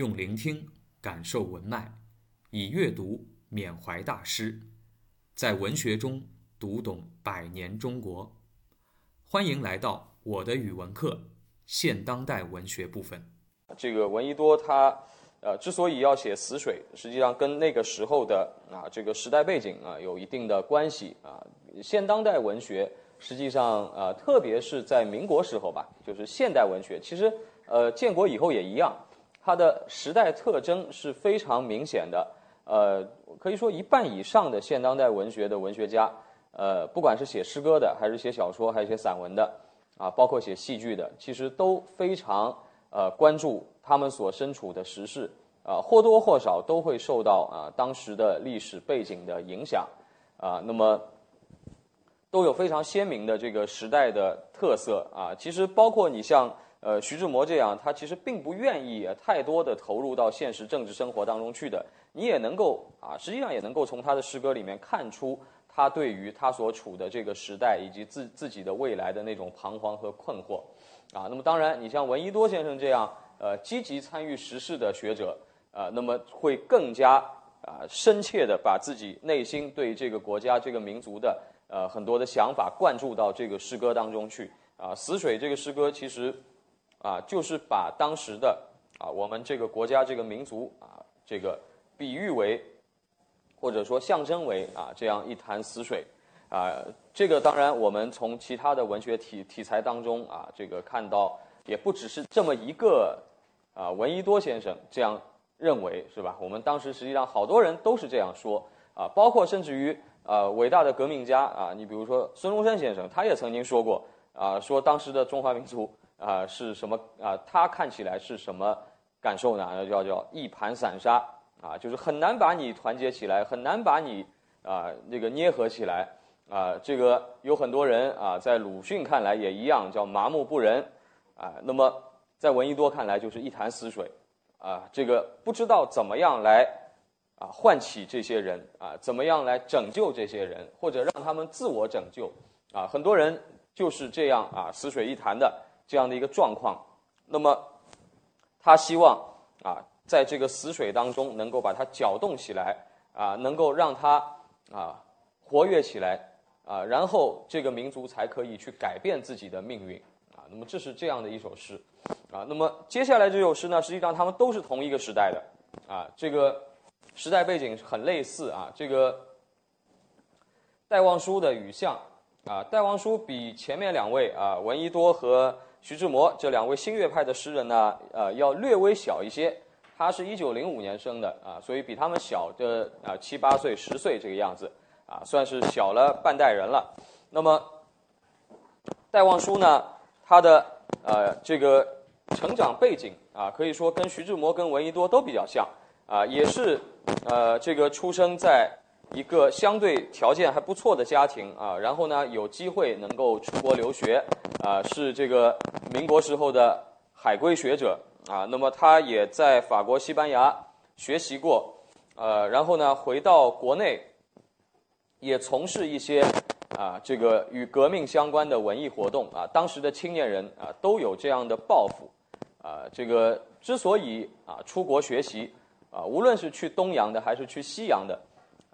用聆听感受文脉，以阅读缅怀大师，在文学中读懂百年中国。欢迎来到我的语文课现当代文学部分。这个闻一多他呃之所以要写《死水》，实际上跟那个时候的啊这个时代背景啊有一定的关系啊。现当代文学实际上啊，特别是在民国时候吧，就是现代文学，其实呃建国以后也一样。它的时代特征是非常明显的，呃，可以说一半以上的现当代文学的文学家，呃，不管是写诗歌的，还是写小说，还是写散文的，啊，包括写戏剧的，其实都非常呃关注他们所身处的时事，啊，或多或少都会受到啊当时的历史背景的影响，啊，那么都有非常鲜明的这个时代的特色啊，其实包括你像。呃，徐志摩这样，他其实并不愿意太多的投入到现实政治生活当中去的。你也能够啊，实际上也能够从他的诗歌里面看出他对于他所处的这个时代以及自自己的未来的那种彷徨和困惑啊。那么当然，你像闻一多先生这样呃积极参与时事的学者啊，那么会更加啊深切的把自己内心对这个国家、这个民族的呃很多的想法灌注到这个诗歌当中去啊。死水这个诗歌其实。啊，就是把当时的啊，我们这个国家、这个民族啊，这个比喻为，或者说象征为啊，这样一潭死水啊。这个当然，我们从其他的文学题题材当中啊，这个看到也不只是这么一个啊，闻一多先生这样认为是吧？我们当时实际上好多人都是这样说啊，包括甚至于啊，伟大的革命家啊，你比如说孙中山先生，他也曾经说过啊，说当时的中华民族。啊，是什么啊？他看起来是什么感受呢？叫叫一盘散沙啊，就是很难把你团结起来，很难把你啊那个捏合起来啊。这个有很多人啊，在鲁迅看来也一样，叫麻木不仁啊。那么在闻一多看来，就是一潭死水啊。这个不知道怎么样来啊唤起这些人啊，怎么样来拯救这些人，或者让他们自我拯救啊。很多人就是这样啊，死水一潭的。这样的一个状况，那么他希望啊，在这个死水当中能够把它搅动起来啊，能够让它啊活跃起来啊，然后这个民族才可以去改变自己的命运啊。那么这是这样的一首诗啊。那么接下来这首诗呢，实际上他们都是同一个时代的啊，这个时代背景很类似啊。这个戴望舒的《雨巷》啊，戴望舒比前面两位啊，闻一多和徐志摩这两位新月派的诗人呢，呃，要略微小一些。他是一九零五年生的啊，所以比他们小的啊七八岁、十岁这个样子啊，算是小了半代人了。那么戴望舒呢，他的呃这个成长背景啊，可以说跟徐志摩、跟闻一多都比较像啊，也是呃这个出生在。一个相对条件还不错的家庭啊，然后呢有机会能够出国留学啊，是这个民国时候的海归学者啊。那么他也在法国、西班牙学习过，呃，然后呢回到国内，也从事一些啊这个与革命相关的文艺活动啊。当时的青年人啊都有这样的抱负啊。这个之所以啊出国学习啊，无论是去东洋的还是去西洋的。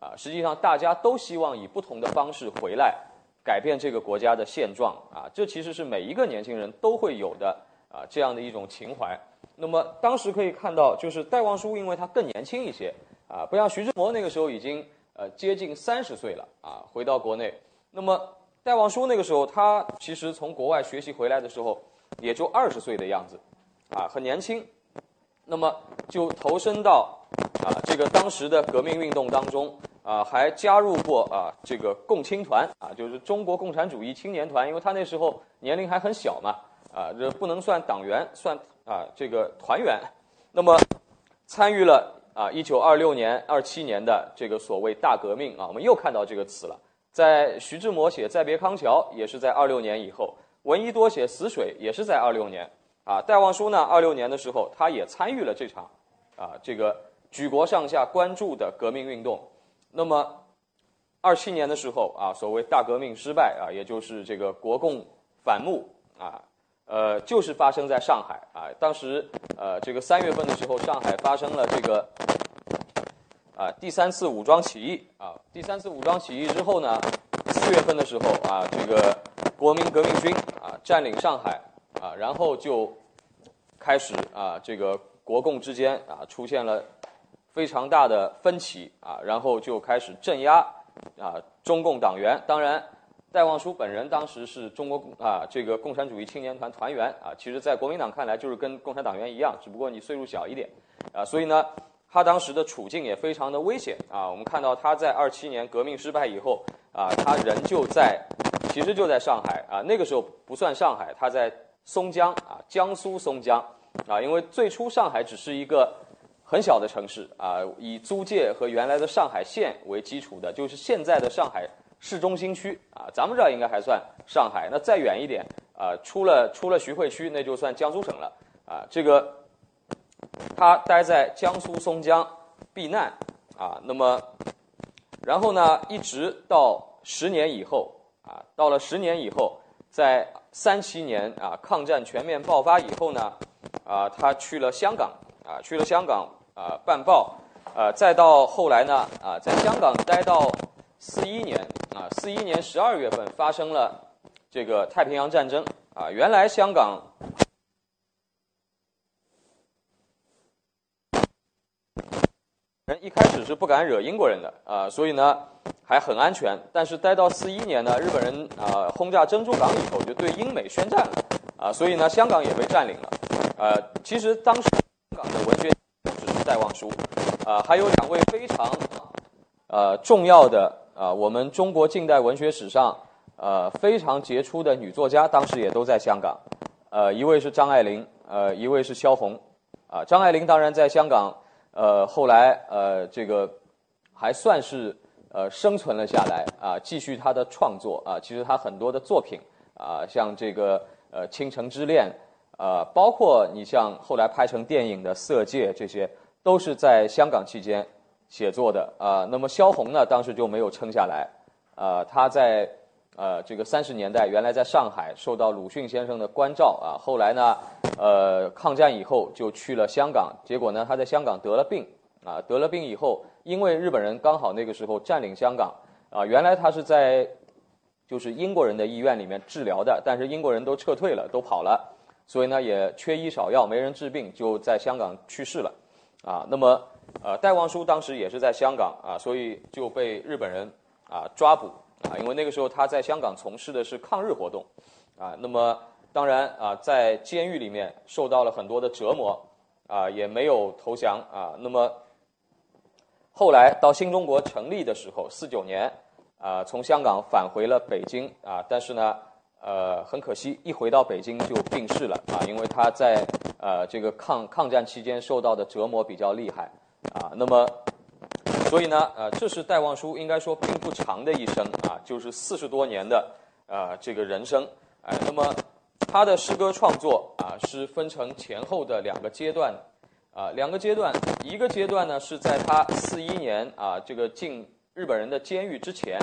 啊，实际上大家都希望以不同的方式回来，改变这个国家的现状啊，这其实是每一个年轻人都会有的啊这样的一种情怀。那么当时可以看到，就是戴望舒，因为他更年轻一些啊，不像徐志摩那个时候已经呃接近三十岁了啊，回到国内。那么戴望舒那个时候，他其实从国外学习回来的时候，也就二十岁的样子，啊，很年轻。那么就投身到啊这个当时的革命运动当中啊，还加入过啊这个共青团啊，就是中国共产主义青年团，因为他那时候年龄还很小嘛啊，这不能算党员，算啊这个团员。那么参与了啊一九二六年、二七年的这个所谓大革命啊，我们又看到这个词了。在徐志摩写《再别康桥》也是在二六年以后，闻一多写《死水》也是在二六年。啊，戴望舒呢？二六年的时候，他也参与了这场，啊，这个举国上下关注的革命运动。那么，二七年的时候，啊，所谓大革命失败，啊，也就是这个国共反目，啊，呃，就是发生在上海啊。当时呃，这个三月份的时候，上海发生了这个啊第三次武装起义啊。第三次武装起义之后呢，四月份的时候啊，这个国民革命军啊占领上海啊，然后就开始啊，这个国共之间啊出现了非常大的分歧啊，然后就开始镇压啊中共党员。当然。戴望舒本人当时是中国啊，这个共产主义青年团团员啊，其实，在国民党看来就是跟共产党员一样，只不过你岁数小一点啊，所以呢，他当时的处境也非常的危险啊。我们看到他在二七年革命失败以后啊，他仍旧在，其实就在上海啊，那个时候不算上海，他在松江啊，江苏松江啊，因为最初上海只是一个很小的城市啊，以租界和原来的上海县为基础的，就是现在的上海。市中心区啊，咱们这儿应该还算上海。那再远一点啊，出了出了徐汇区，那就算江苏省了啊。这个他待在江苏松江避难啊，那么然后呢，一直到十年以后啊，到了十年以后，在三七年啊，抗战全面爆发以后呢，啊，他去了香港啊，去了香港啊办报啊，再到后来呢啊，在香港待到。四一年啊，四一年十二月份发生了这个太平洋战争啊。原来香港人一开始是不敢惹英国人的啊，所以呢还很安全。但是待到四一年呢，日本人啊轰炸珍珠港以后，就对英美宣战了啊，所以呢香港也被占领了。呃，其实当时的文学只是戴望舒啊，还有两位非常呃重要的。啊，我们中国近代文学史上，呃，非常杰出的女作家，当时也都在香港。呃，一位是张爱玲，呃，一位是萧红。啊，张爱玲当然在香港，呃，后来呃，这个还算是呃生存了下来啊，继续她的创作啊。其实她很多的作品啊，像这个呃《倾城之恋》，呃，包括你像后来拍成电影的《色戒》，这些都是在香港期间。写作的啊，那么萧红呢，当时就没有撑下来，啊，他在呃这个三十年代，原来在上海受到鲁迅先生的关照啊，后来呢，呃，抗战以后就去了香港，结果呢，他在香港得了病啊，得了病以后，因为日本人刚好那个时候占领香港啊，原来他是在就是英国人的医院里面治疗的，但是英国人都撤退了，都跑了，所以呢也缺医少药，没人治病，就在香港去世了，啊，那么。呃，戴望舒当时也是在香港啊，所以就被日本人啊抓捕啊，因为那个时候他在香港从事的是抗日活动啊。那么当然啊，在监狱里面受到了很多的折磨啊，也没有投降啊。那么后来到新中国成立的时候，四九年啊，从香港返回了北京啊，但是呢，呃，很可惜，一回到北京就病逝了啊，因为他在呃这个抗抗战期间受到的折磨比较厉害。啊，那么，所以呢，呃，这是戴望舒应该说并不长的一生啊，就是四十多年的啊这个人生，哎，那么他的诗歌创作啊是分成前后的两个阶段，啊，两个阶段，一个阶段呢是在他四一年啊这个进日本人的监狱之前，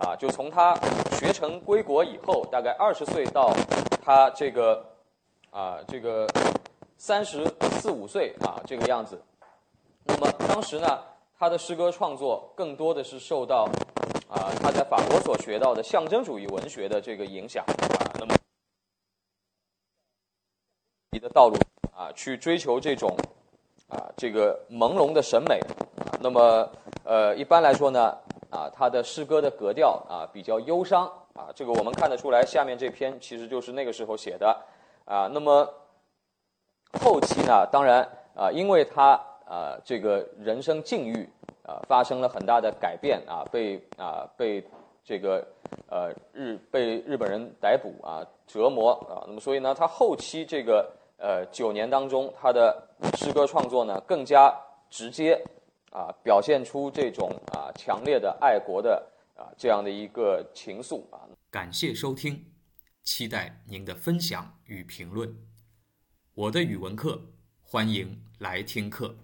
啊，就从他学成归国以后，大概二十岁到他这个啊这个三十四五岁啊这个样子。那么当时呢，他的诗歌创作更多的是受到啊他在法国所学到的象征主义文学的这个影响啊。那么你的道路啊，去追求这种啊这个朦胧的审美啊。那么呃一般来说呢啊他的诗歌的格调啊比较忧伤啊。这个我们看得出来，下面这篇其实就是那个时候写的啊。那么后期呢，当然啊，因为他。啊，这个人生境遇啊，发生了很大的改变啊，被啊被这个呃日被日本人逮捕啊折磨啊，那么所以呢，他后期这个呃九年当中，他的诗歌创作呢更加直接啊，表现出这种啊强烈的爱国的啊这样的一个情愫啊。感谢收听，期待您的分享与评论。我的语文课，欢迎来听课。